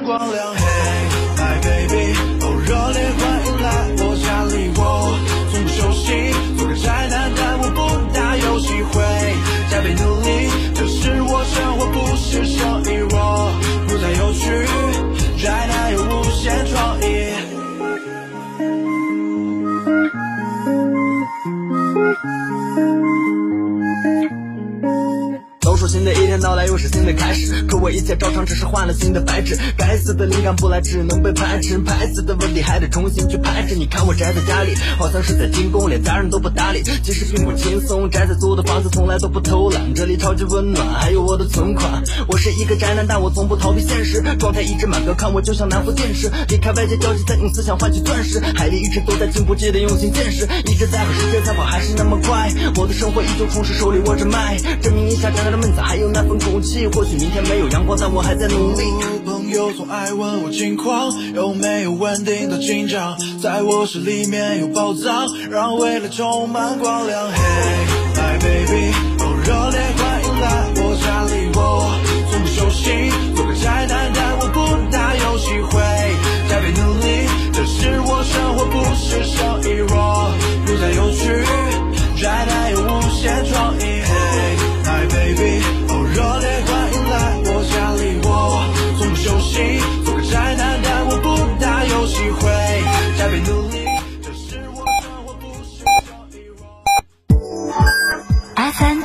光亮，Hey my baby，哦热烈欢迎来我家里，我从不休息，做个宅男，但我不打游戏，会加倍努力，这是我生活，不是生意，我不再有趣，宅男有无限创意。都说新的一天到来又是新的开始，我一切照常，只是换了新的白纸。该死的灵感不来，只能被排斥。拍死的问题还得重新去排斥。你看我宅在家里，好像是在进攻，连家人都不搭理。其实并不轻松，宅在租的房子从来都不偷懒，这里超级温暖，还有我的存款。我是一个宅男，但我从不逃避现实，状态一直满格，看我就像南副剑士，离开外界交际，再用思想换取钻石。海里一直都在进步，记得用心见识，一直在和世界赛跑，还是那么快。我的生活依旧充实，手里握着麦，证明一下宅男的闷子，还有那份骨气。或许明天没有阳光，但我还在努力。朋友总爱问我近况，有没有稳定的进展？在我心里面有宝藏，让未来充满光亮。Hey my baby，哦热烈欢迎来我家里，我从不休息，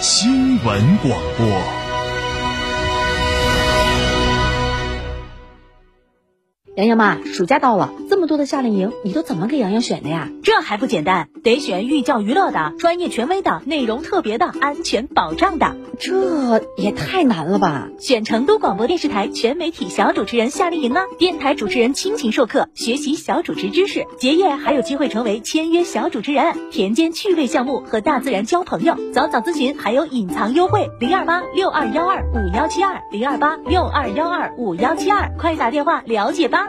新闻广播。洋洋妈，暑假到了，这么多的夏令营，你都怎么给洋洋选的呀？这还不简单，得选寓教于乐的、专业权威的、内容特别的、安全保障的。这也太难了吧！选成都广播电视台全媒体小主持人夏令营呢，电台主持人亲情授课，学习小主持知识，结业还有机会成为签约小主持人，田间趣味项目和大自然交朋友。早早咨询还有隐藏优惠，零二八六二幺二五幺七二零二八六二幺二五幺七二，快打电话了解吧。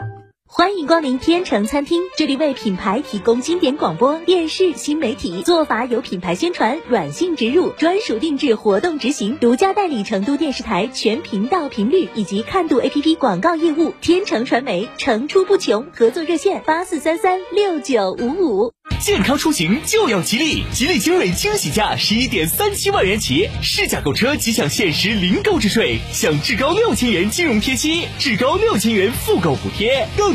欢迎光临天成餐厅，这里为品牌提供经典广播电视新媒体做法有品牌宣传、软性植入、专属定制活动执行，独家代理成都电视台全频道频率以及看度 APP 广告业务。天成传媒层出不穷，合作热线八四三三六九五五。健康出行就要吉利，吉利精锐惊喜价十一点三七万元起，试驾购车即享限时零购置税，享至高六千元金融贴息，至高六千元复购补贴，更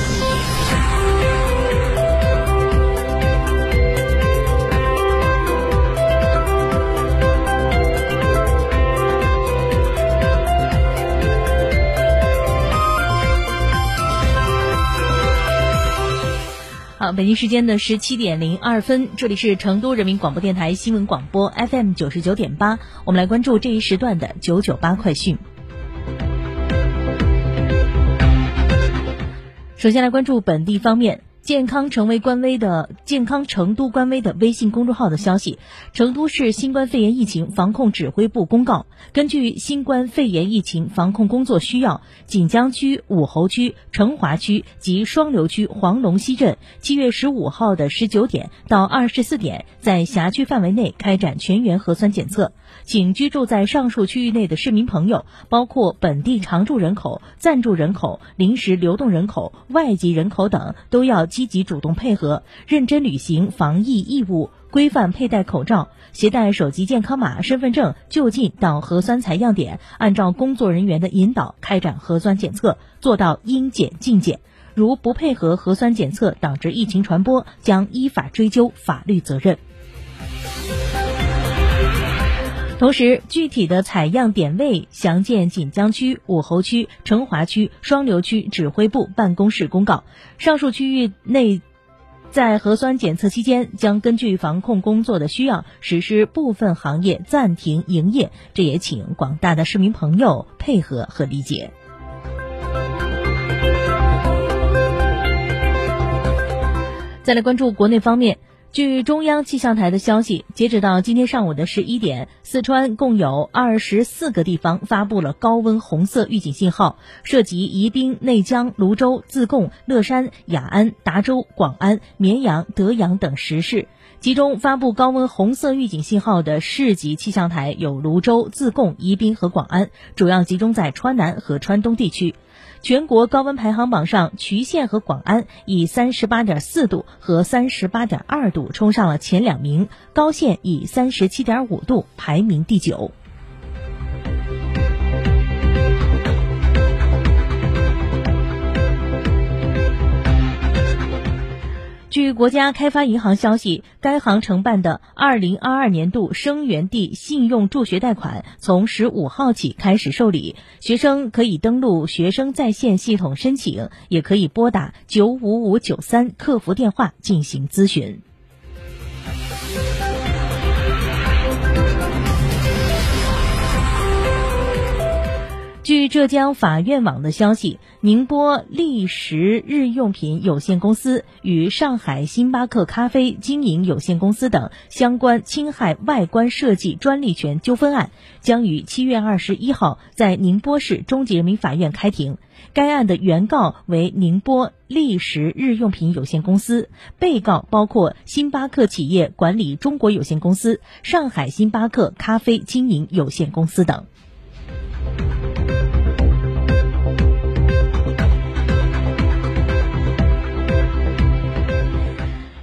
北京时间的十七点零二分，这里是成都人民广播电台新闻广播 FM 九十九点八，我们来关注这一时段的九九八快讯。首先来关注本地方面。健康成为官微的健康成都官微的微信公众号的消息，成都市新冠肺炎疫情防控指挥部公告，根据新冠肺炎疫情防控工作需要，锦江区、武侯区、成华区及双流区黄龙溪镇七月十五号的十九点到二十四点，在辖区范围内开展全员核酸检测。请居住在上述区域内的市民朋友，包括本地常住人口、暂住人口、临时流动人口、外籍人口等，都要积极主动配合，认真履行防疫义务，规范佩戴口罩，携带手机健康码、身份证就近到核酸采样点，按照工作人员的引导开展核酸检测，做到应检尽检。如不配合核酸检测导致疫情传播，将依法追究法律责任。同时，具体的采样点位详见锦江区、武侯区、成华区、双流区指挥部办公室公告。上述区域内，在核酸检测期间，将根据防控工作的需要，实施部分行业暂停营业。这也请广大的市民朋友配合和理解。再来关注国内方面。据中央气象台的消息，截止到今天上午的十一点，四川共有二十四个地方发布了高温红色预警信号，涉及宜宾、内江、泸州、自贡、乐山、雅安、达州、广安、绵阳、德阳等十市。其中发布高温红色预警信号的市级气象台有泸州、自贡、宜宾和广安，主要集中在川南和川东地区。全国高温排行榜上，渠县和广安以三十八点四度和三十八点二度冲上了前两名，高县以三十七点五度排名第九。据国家开发银行消息，该行承办的2022年度生源地信用助学贷款从15号起开始受理，学生可以登录学生在线系统申请，也可以拨打95593客服电话进行咨询。据浙江法院网的消息，宁波利时日用品有限公司与上海星巴克咖啡经营有限公司等相关侵害外观设计专利权纠纷案，将于七月二十一号在宁波市中级人民法院开庭。该案的原告为宁波利时日用品有限公司，被告包括星巴克企业管理中国有限公司、上海星巴克咖啡经营有限公司等。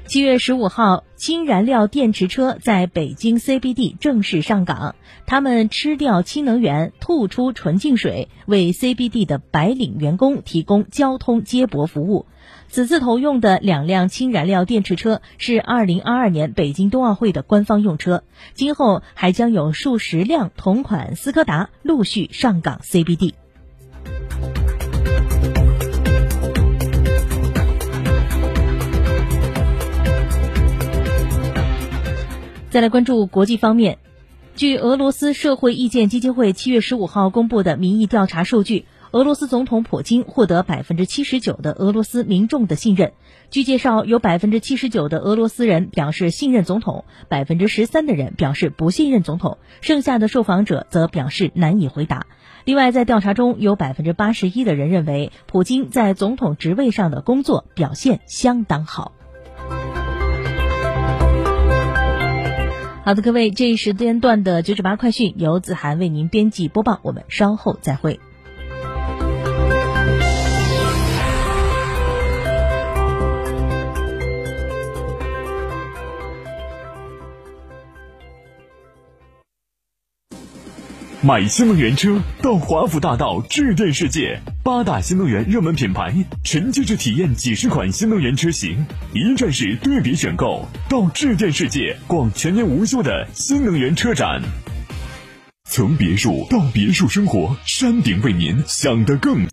七月十五号，氢燃料电池车在北京 CBD 正式上岗。他们吃掉氢能源，吐出纯净水，为 CBD 的白领员工提供交通接驳服务。此次投用的两辆氢燃料电池车是二零二二年北京冬奥会的官方用车。今后还将有数十辆同款斯柯达陆续上岗 CBD。再来关注国际方面，据俄罗斯社会意见基金会七月十五号公布的民意调查数据，俄罗斯总统普京获得百分之七十九的俄罗斯民众的信任。据介绍，有百分之七十九的俄罗斯人表示信任总统，百分之十三的人表示不信任总统，剩下的受访者则表示难以回答。另外，在调查中有百分之八十一的人认为普京在总统职位上的工作表现相当好。好的，各位，这一时间段的九九八快讯由子涵为您编辑播报，我们稍后再会。买新能源车到华府大道致电世界，八大新能源热门品牌，沉浸式体验几十款新能源车型，一站式对比选购，到致电世界逛全年无休的新能源车展。从别墅到别墅生活，山顶为您想得更。